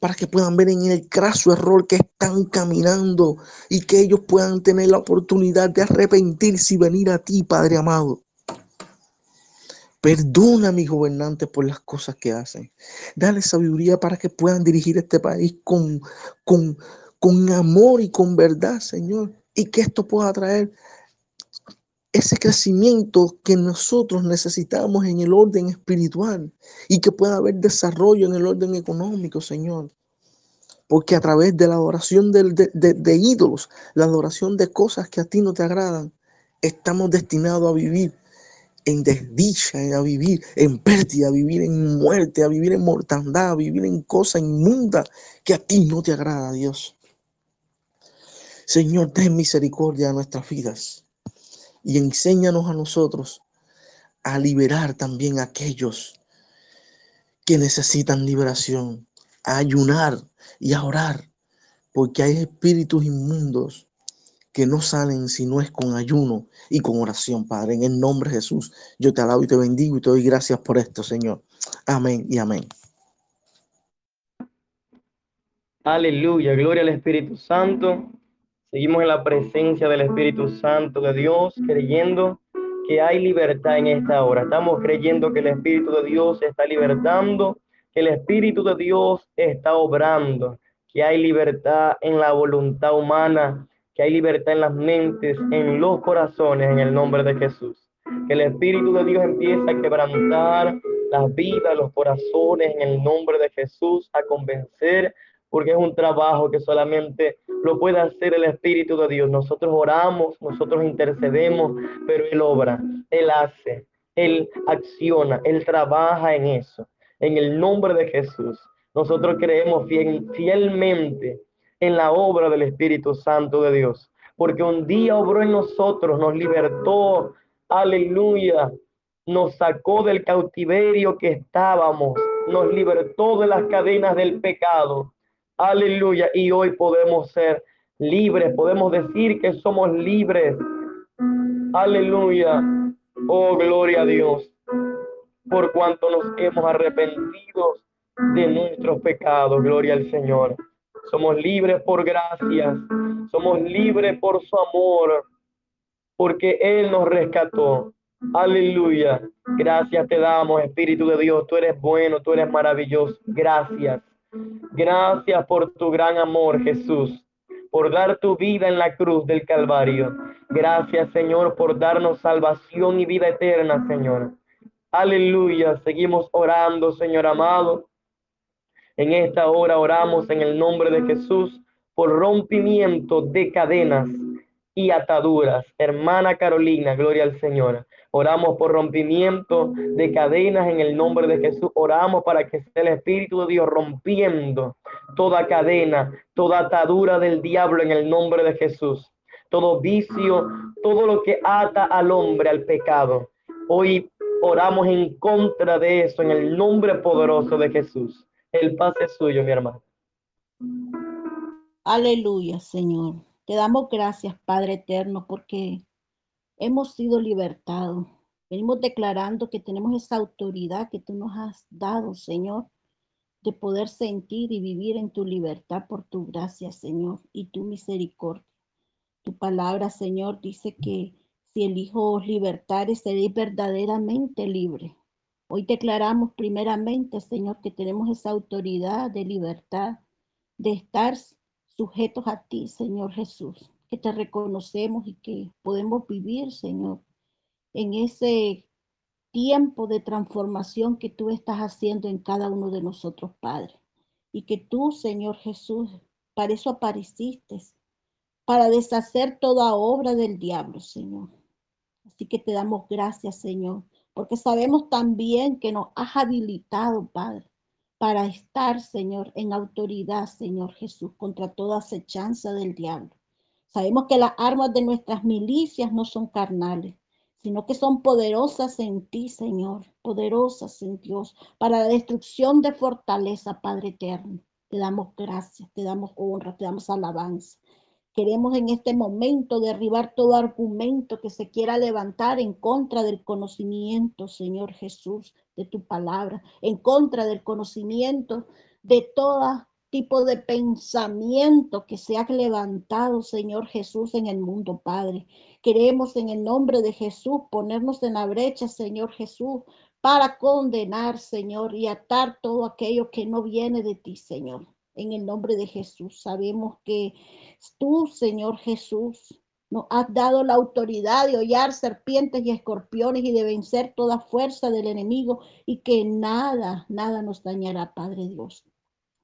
para que puedan ver en el craso error que están caminando y que ellos puedan tener la oportunidad de arrepentirse y venir a ti, Padre amado. Perdona a mis gobernantes por las cosas que hacen. Dale sabiduría para que puedan dirigir este país con, con, con amor y con verdad, Señor. Y que esto pueda traer ese crecimiento que nosotros necesitamos en el orden espiritual y que pueda haber desarrollo en el orden económico, Señor. Porque a través de la adoración de, de, de, ídolos, la adoración de cosas que a ti no te agradan, estamos destinados a vivir en desdicha, a vivir en pérdida, a vivir en muerte, a vivir en mortandad, a vivir en cosas inmundas que a ti no te agrada, Dios. Señor, ten misericordia de nuestras vidas y enséñanos a nosotros a liberar también a aquellos que necesitan liberación, a ayunar y a orar, porque hay espíritus inmundos que no salen si no es con ayuno y con oración, Padre. En el nombre de Jesús, yo te alabo y te bendigo y te doy gracias por esto, Señor. Amén y amén. Aleluya, gloria al Espíritu Santo. Seguimos en la presencia del Espíritu Santo de Dios, creyendo que hay libertad en esta hora. Estamos creyendo que el Espíritu de Dios está libertando, que el Espíritu de Dios está obrando, que hay libertad en la voluntad humana que hay libertad en las mentes, en los corazones, en el nombre de Jesús. Que el Espíritu de Dios empiece a quebrantar las vidas, los corazones, en el nombre de Jesús, a convencer, porque es un trabajo que solamente lo puede hacer el Espíritu de Dios. Nosotros oramos, nosotros intercedemos, pero Él obra, Él hace, Él acciona, Él trabaja en eso. En el nombre de Jesús, nosotros creemos fiel, fielmente en la obra del Espíritu Santo de Dios, porque un día obró en nosotros, nos libertó, aleluya, nos sacó del cautiverio que estábamos, nos libertó de las cadenas del pecado, aleluya, y hoy podemos ser libres, podemos decir que somos libres, aleluya, oh gloria a Dios, por cuanto nos hemos arrepentido de nuestros pecados, gloria al Señor. Somos libres por gracias. Somos libres por su amor. Porque Él nos rescató. Aleluya. Gracias te damos, Espíritu de Dios. Tú eres bueno, tú eres maravilloso. Gracias. Gracias por tu gran amor, Jesús. Por dar tu vida en la cruz del Calvario. Gracias, Señor, por darnos salvación y vida eterna, Señor. Aleluya. Seguimos orando, Señor amado en esta hora oramos en el nombre de Jesús por rompimiento de cadenas y ataduras. Hermana Carolina, gloria al Señor. Oramos por rompimiento de cadenas en el nombre de Jesús. Oramos para que el Espíritu de Dios rompiendo toda cadena, toda atadura del diablo en el nombre de Jesús. Todo vicio, todo lo que ata al hombre al pecado. Hoy oramos en contra de eso en el nombre poderoso de Jesús. El paz es suyo, mi hermano. Aleluya, Señor. Te damos gracias, Padre eterno, porque hemos sido libertados. Venimos declarando que tenemos esa autoridad que tú nos has dado, Señor, de poder sentir y vivir en tu libertad por tu gracia, Señor, y tu misericordia. Tu palabra, Señor, dice que si el Hijo os libertare, seréis verdaderamente libre. Hoy declaramos primeramente, Señor, que tenemos esa autoridad de libertad, de estar sujetos a ti, Señor Jesús, que te reconocemos y que podemos vivir, Señor, en ese tiempo de transformación que tú estás haciendo en cada uno de nosotros, Padre. Y que tú, Señor Jesús, para eso apareciste, para deshacer toda obra del diablo, Señor. Así que te damos gracias, Señor, porque sabemos también que nos has habilitado, Padre, para estar, Señor, en autoridad, Señor Jesús, contra toda acechanza del diablo. Sabemos que las armas de nuestras milicias no son carnales, sino que son poderosas en ti, Señor, poderosas en Dios, para la destrucción de fortaleza, Padre eterno. Te damos gracias, te damos honra, te damos alabanza. Queremos en este momento derribar todo argumento que se quiera levantar en contra del conocimiento, Señor Jesús, de tu palabra, en contra del conocimiento de todo tipo de pensamiento que se ha levantado, Señor Jesús, en el mundo, Padre. Queremos en el nombre de Jesús ponernos en la brecha, Señor Jesús, para condenar, Señor, y atar todo aquello que no viene de ti, Señor en el nombre de Jesús. Sabemos que tú, Señor Jesús, nos has dado la autoridad de hollar serpientes y escorpiones y de vencer toda fuerza del enemigo y que nada, nada nos dañará, Padre Dios.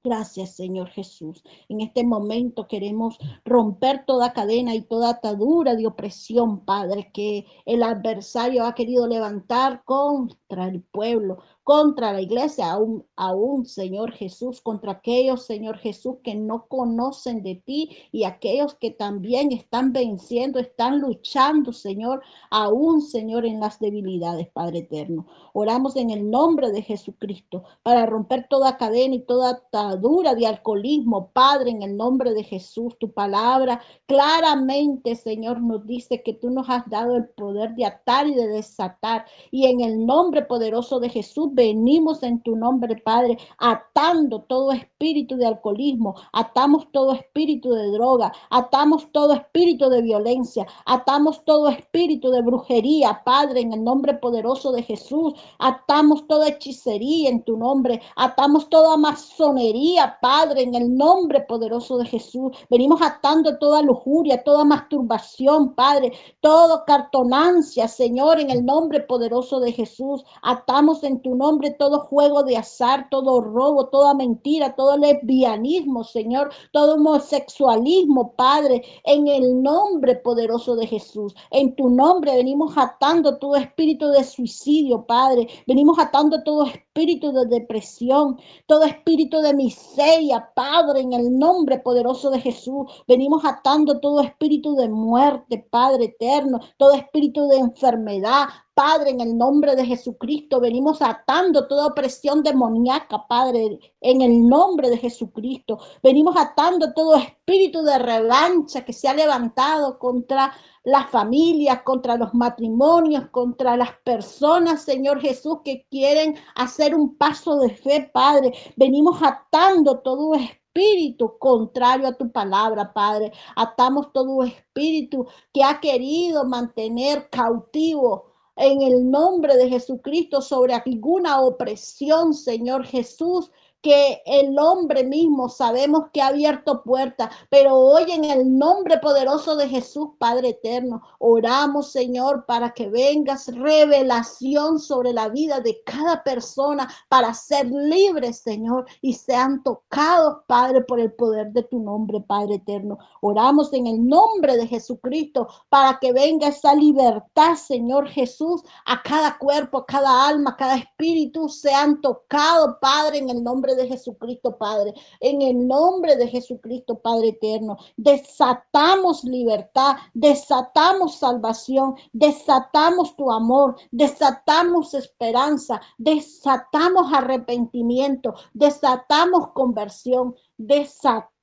Gracias, Señor Jesús. En este momento queremos romper toda cadena y toda atadura de opresión, Padre, que el adversario ha querido levantar contra el pueblo, contra la iglesia, aún, aún, Señor Jesús, contra aquellos, Señor Jesús, que no conocen de ti y aquellos que también están venciendo, están luchando, Señor, aún, Señor, en las debilidades, Padre eterno. Oramos en el nombre de Jesucristo para romper toda cadena y toda atadura de alcoholismo, Padre, en el nombre de Jesús. Tu palabra claramente, Señor, nos dice que tú nos has dado el poder de atar y de desatar. Y en el nombre poderoso de Jesús, venimos en tu nombre, Padre, atando todo espíritu de alcoholismo, atamos todo espíritu de droga, atamos todo espíritu de violencia, atamos todo espíritu de brujería, Padre, en el nombre poderoso de Jesús, atamos toda hechicería en tu nombre, atamos toda masonería, Padre, en el nombre poderoso de Jesús. Venimos atando toda lujuria, toda masturbación, Padre, todo cartonancia, Señor, en el nombre poderoso de Jesús. Atamos en tu nombre todo juego de azar, todo robo, toda mentira, todo lesbianismo, Señor, todo homosexualismo, Padre, en el nombre poderoso de Jesús. En tu nombre venimos atando todo espíritu de suicidio, Padre. Venimos atando todo espíritu de depresión, todo espíritu de miseria, Padre, en el nombre poderoso de Jesús. Venimos atando todo espíritu de muerte, Padre eterno, todo espíritu de enfermedad, Padre, en el nombre de Jesucristo, venimos atando toda opresión demoníaca, Padre, en el nombre de Jesucristo. Venimos atando todo espíritu de revancha que se ha levantado contra las familias, contra los matrimonios, contra las personas, Señor Jesús, que quieren hacer un paso de fe, Padre. Venimos atando todo espíritu contrario a tu palabra, Padre. Atamos todo espíritu que ha querido mantener cautivo en el nombre de Jesucristo sobre alguna opresión, Señor Jesús que el hombre mismo sabemos que ha abierto puertas, pero hoy en el nombre poderoso de Jesús, Padre eterno, oramos, Señor, para que vengas revelación sobre la vida de cada persona para ser libres, Señor, y sean tocados, Padre, por el poder de tu nombre, Padre eterno. Oramos en el nombre de Jesucristo para que venga esa libertad, Señor Jesús, a cada cuerpo, a cada alma, a cada espíritu, sean tocados, Padre, en el nombre de Jesucristo, Padre. En el nombre de Jesucristo, Padre eterno, desatamos libertad, desatamos salvación, desatamos tu amor, desatamos esperanza, desatamos arrepentimiento, desatamos conversión, desatamos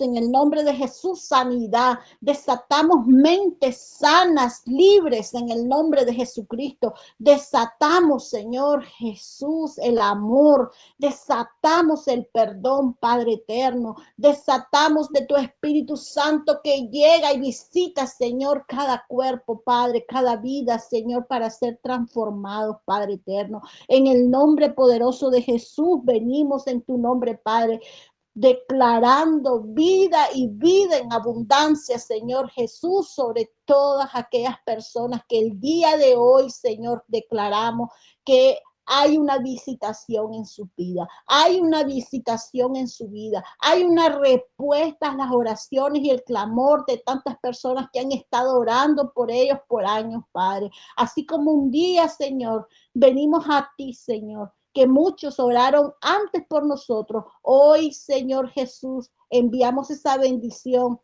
en el nombre de Jesús sanidad, desatamos mentes sanas, libres en el nombre de Jesucristo, desatamos, Señor Jesús, el amor, desatamos el perdón, Padre eterno, desatamos de tu Espíritu Santo que llega y visita, Señor, cada cuerpo, Padre, cada vida, Señor, para ser transformados, Padre eterno. En el nombre poderoso de Jesús venimos en tu nombre, Padre declarando vida y vida en abundancia, Señor Jesús, sobre todas aquellas personas que el día de hoy, Señor, declaramos que hay una visitación en su vida, hay una visitación en su vida, hay una respuesta a las oraciones y el clamor de tantas personas que han estado orando por ellos por años, Padre. Así como un día, Señor, venimos a ti, Señor, que muchos oraron antes por nosotros. Hoy, Señor Jesús, enviamos esa bendición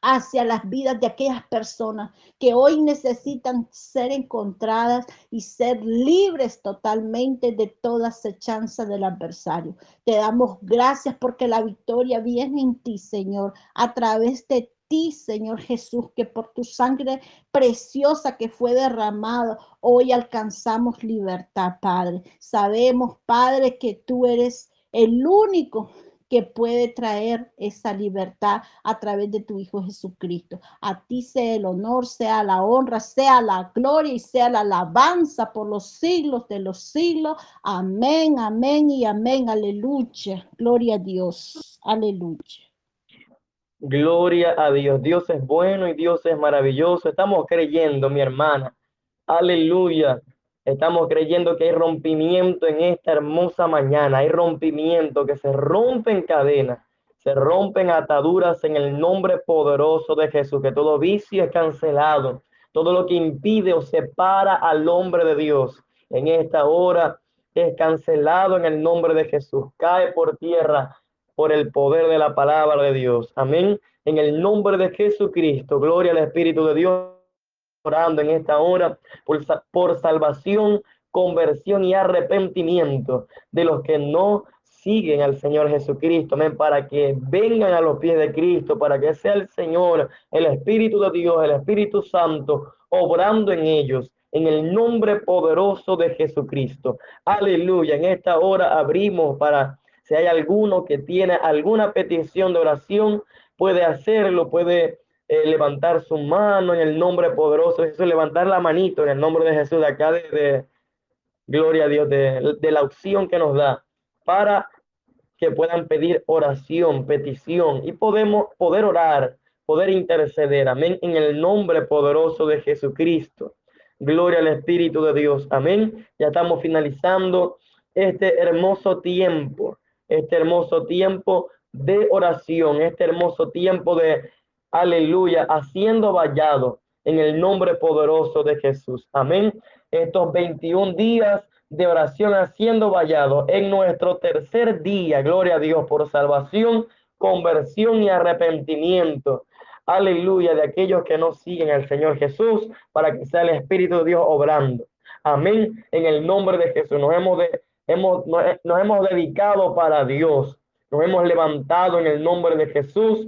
hacia las vidas de aquellas personas que hoy necesitan ser encontradas y ser libres totalmente de toda acechanza del adversario. Te damos gracias porque la victoria viene en ti, Señor, a través de ti, Señor Jesús, que por tu sangre preciosa que fue derramada, hoy alcanzamos libertad, Padre. Sabemos, Padre, que tú eres el único que puede traer esa libertad a través de tu Hijo Jesucristo. A ti sea el honor, sea la honra, sea la gloria y sea la alabanza por los siglos de los siglos. Amén, amén y amén. Aleluya. Gloria a Dios. Aleluya. Gloria a Dios. Dios es bueno y Dios es maravilloso. Estamos creyendo, mi hermana. Aleluya Estamos creyendo que hay rompimiento en esta hermosa mañana, hay rompimiento, que se rompen cadenas, se rompen ataduras en el nombre poderoso de Jesús, que todo vicio es cancelado, todo lo que impide o separa al hombre de Dios en esta hora es cancelado en el nombre de Jesús, cae por tierra por el poder de la palabra de Dios. Amén. En el nombre de Jesucristo, gloria al Espíritu de Dios orando en esta hora por, por salvación, conversión y arrepentimiento de los que no siguen al Señor Jesucristo, amén, para que vengan a los pies de Cristo, para que sea el Señor, el Espíritu de Dios, el Espíritu Santo, obrando en ellos, en el nombre poderoso de Jesucristo. Aleluya. En esta hora abrimos para, si hay alguno que tiene alguna petición de oración, puede hacerlo, puede eh, levantar su mano en el nombre poderoso de Jesús, levantar la manito en el nombre de Jesús de acá, de, gloria a Dios, de, de, la opción que nos da para que puedan pedir oración, petición y podemos poder orar, poder interceder, amén, en el nombre poderoso de Jesucristo. Gloria al Espíritu de Dios, amén. Ya estamos finalizando este hermoso tiempo, este hermoso tiempo de oración, este hermoso tiempo de aleluya, haciendo vallado en el nombre poderoso de Jesús. Amén. Estos 21 días de oración haciendo vallado en nuestro tercer día, gloria a Dios por salvación, conversión y arrepentimiento. Aleluya de aquellos que no siguen al Señor Jesús para que sea el Espíritu de Dios obrando. Amén. En el nombre de Jesús nos hemos, de, hemos, nos hemos dedicado para Dios. Nos hemos levantado en el nombre de Jesús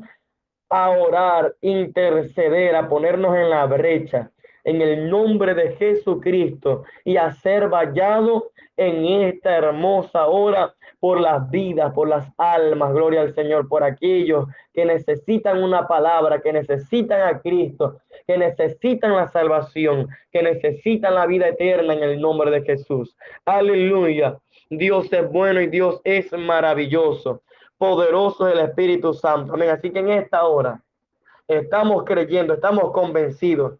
a orar, interceder, a ponernos en la brecha en el nombre de Jesucristo y a ser vallado en esta hermosa hora por las vidas, por las almas, gloria al Señor, por aquellos que necesitan una palabra, que necesitan a Cristo, que necesitan la salvación, que necesitan la vida eterna en el nombre de Jesús. Aleluya. Dios es bueno y Dios es maravilloso poderoso del Espíritu Santo. Así que en esta hora estamos creyendo, estamos convencidos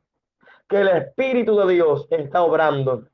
que el Espíritu de Dios está obrando,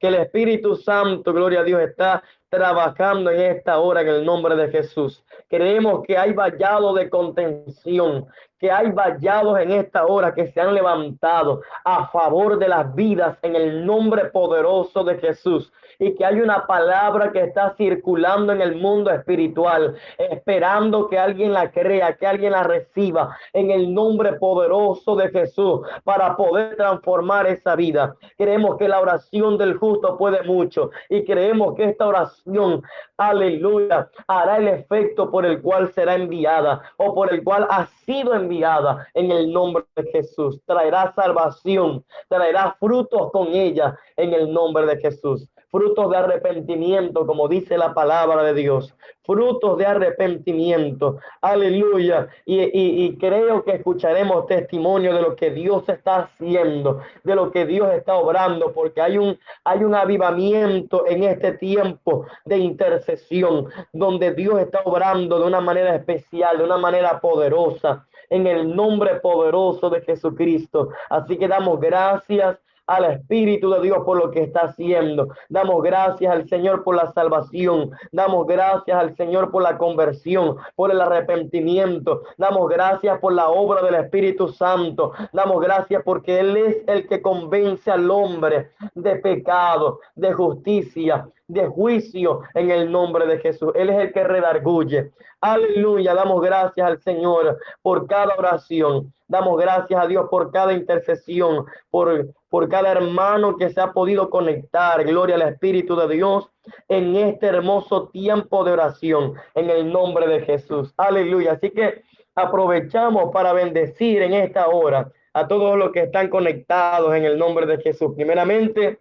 que el Espíritu Santo, gloria a Dios, está trabajando en esta hora en el nombre de Jesús. Creemos que hay vallado de contención, que hay vallados en esta hora que se han levantado a favor de las vidas en el nombre poderoso de Jesús y que hay una palabra que está circulando en el mundo espiritual, esperando que alguien la crea, que alguien la reciba en el nombre poderoso de Jesús para poder transformar esa vida. Creemos que la oración del justo puede mucho y creemos que esta oración, aleluya, hará el efecto por el cual será enviada o por el cual ha sido enviada en el nombre de Jesús. Traerá salvación, traerá frutos con ella en el nombre de Jesús frutos de arrepentimiento, como dice la palabra de Dios, frutos de arrepentimiento, aleluya. Y, creo que escucharemos testimonio de lo que Dios está haciendo, de lo que Dios está obrando, porque hay un, hay un avivamiento en este tiempo de intercesión, donde Dios está obrando de una manera especial, de una manera poderosa, en el nombre poderoso de Jesucristo. Así que damos gracias al Espíritu de Dios por lo que está haciendo. Damos gracias al Señor por la salvación. Damos gracias al Señor por la conversión, por el arrepentimiento. Damos gracias por la obra del Espíritu Santo. Damos gracias porque Él es el que convence al hombre de pecado, de justicia, de juicio en el nombre de Jesús. Él es el que redarguye. Aleluya. Damos gracias al Señor por cada oración. Damos gracias a Dios por cada intercesión, por, por cada hermano que se ha podido conectar. Gloria al Espíritu de Dios en este hermoso tiempo de oración en el nombre de Jesús. Aleluya. Así que aprovechamos para bendecir en esta hora a todos los que están conectados en el nombre de Jesús. Primeramente,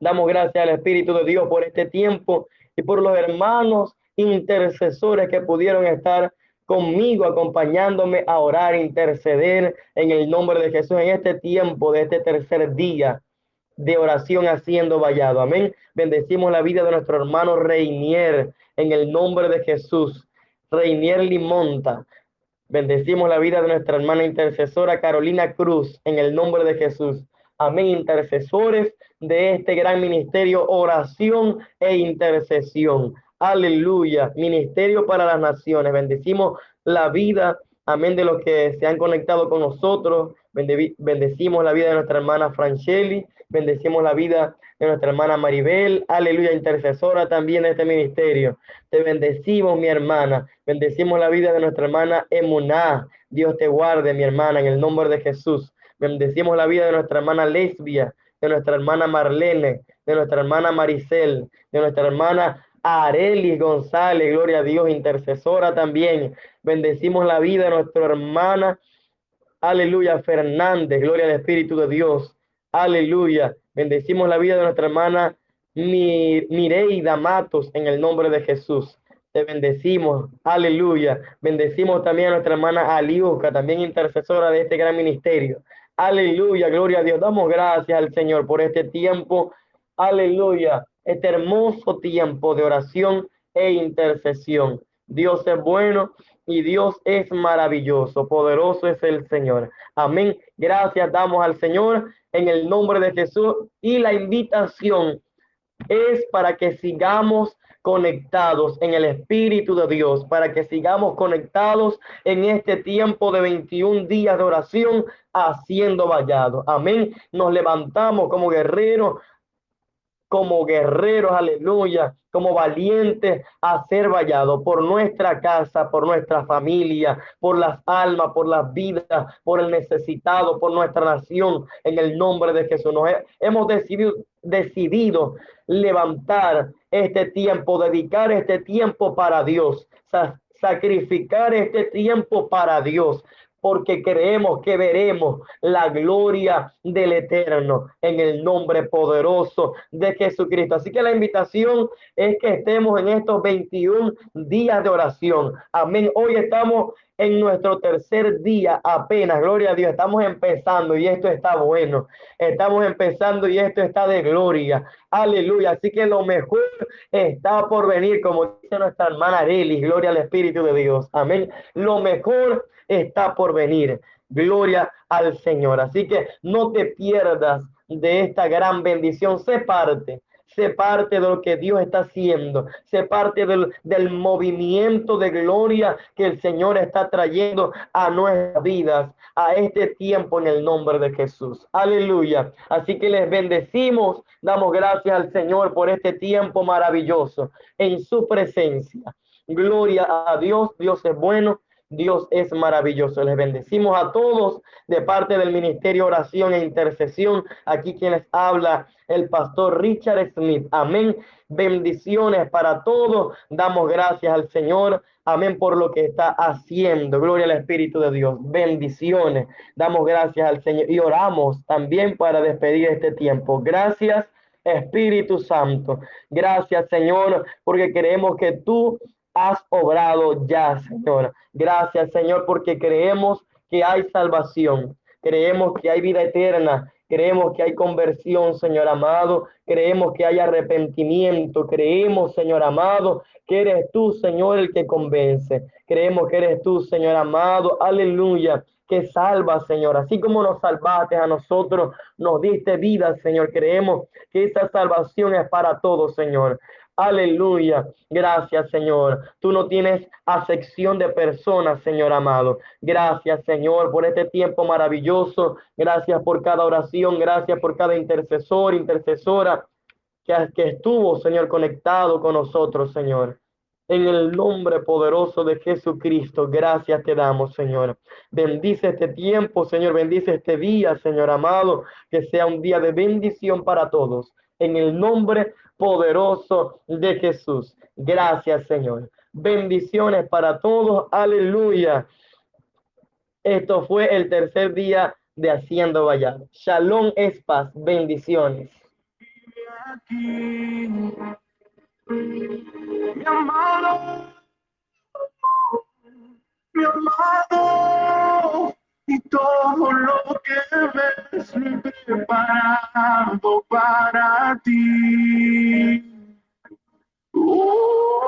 damos gracias al Espíritu de Dios por este tiempo y por los hermanos intercesores que pudieron estar conmigo, acompañándome a orar, interceder en el nombre de Jesús en este tiempo, de este tercer día de oración haciendo vallado. Amén. Bendecimos la vida de nuestro hermano Reinier en el nombre de Jesús. Reinier Limonta. Bendecimos la vida de nuestra hermana intercesora Carolina Cruz en el nombre de Jesús. Amén. Intercesores de este gran ministerio, oración e intercesión. Aleluya. Ministerio para las naciones. Bendecimos la vida, amén, de los que se han conectado con nosotros. Bendecimos la vida de nuestra hermana Franchelli. Bendecimos la vida de nuestra hermana Maribel. Aleluya, intercesora también de este ministerio. Te bendecimos, mi hermana. Bendecimos la vida de nuestra hermana Emuná. Dios te guarde, mi hermana, en el nombre de Jesús. Bendecimos la vida de nuestra hermana Lesbia, de nuestra hermana Marlene, de nuestra hermana Maricel, de nuestra hermana Arelis González, gloria a Dios, intercesora también. Bendecimos la vida de nuestra hermana, aleluya, Fernández, gloria al Espíritu de Dios, aleluya. Bendecimos la vida de nuestra hermana Mireida Matos en el nombre de Jesús. Te bendecimos, aleluya. Bendecimos también a nuestra hermana Aliuca, también intercesora de este gran ministerio. Aleluya, gloria a Dios. Damos gracias al Señor por este tiempo. Aleluya este hermoso tiempo de oración e intercesión. Dios es bueno y Dios es maravilloso, poderoso es el Señor. Amén. Gracias damos al Señor en el nombre de Jesús y la invitación es para que sigamos conectados en el Espíritu de Dios, para que sigamos conectados en este tiempo de 21 días de oración haciendo vallado. Amén. Nos levantamos como guerreros como guerreros, aleluya, como valientes a ser vallados por nuestra casa, por nuestra familia, por las almas, por las vidas, por el necesitado, por nuestra nación, en el nombre de Jesús. Nos hemos decidido, decidido levantar este tiempo, dedicar este tiempo para Dios, sacrificar este tiempo para Dios, porque creemos que veremos la gloria del Eterno en el nombre poderoso de Jesucristo. Así que la invitación es que estemos en estos 21 días de oración. Amén. Hoy estamos en nuestro tercer día apenas, gloria a Dios, estamos empezando y esto está bueno, estamos empezando y esto está de gloria, aleluya, así que lo mejor está por venir, como dice nuestra hermana Arely, gloria al Espíritu de Dios, amén, lo mejor está por venir, gloria al Señor, así que no te pierdas de esta gran bendición, sé parte se parte de lo que Dios está haciendo, se parte del, del movimiento de gloria que el Señor está trayendo a nuestras vidas, a este tiempo en el nombre de Jesús. Aleluya. Así que les bendecimos, damos gracias al Señor por este tiempo maravilloso en su presencia. Gloria a Dios, Dios es bueno Dios es maravilloso. Les bendecimos a todos de parte del Ministerio Oración e Intercesión. Aquí quienes habla el pastor Richard Smith. Amén. Bendiciones para todos. Damos gracias al Señor. Amén por lo que está haciendo. Gloria al Espíritu de Dios. Bendiciones. Damos gracias al Señor y oramos también para despedir este tiempo. Gracias. Espíritu Santo. Gracias, Señor, porque creemos que tú has obrado ya, Señor. Gracias, Señor, porque creemos que hay salvación. Creemos que hay vida eterna Creemos que hay conversión, Señor amado. Creemos que hay arrepentimiento. Creemos, Señor amado, que eres tú, Señor, el que convence. Creemos que eres tú, Señor amado. Aleluya. Que salva, Señor. Así como nos salvaste a nosotros, nos diste vida, Señor. Creemos que esa salvación es para todos, Señor. Aleluya. Gracias, Señor. Tú no tienes acepción de personas, Señor amado. Gracias, Señor, por este tiempo maravilloso. Gracias por cada oración. Gracias por cada intercesor, intercesora que, estuvo, Señor, conectado con nosotros, Señor. En el nombre poderoso de Jesucristo, gracias te damos, Señor. Bendice este tiempo, Señor. Bendice este día, Señor amado. Que sea un día de bendición para todos. En el nombre poderoso de Jesús. Gracias, Señor. Bendiciones para todos. Aleluya. Esto fue el tercer día de Haciendo Vallar. Shalom es paz. Bendiciones. Mi amado, mi amado, y todo lo que ves preparado para ti. Uh.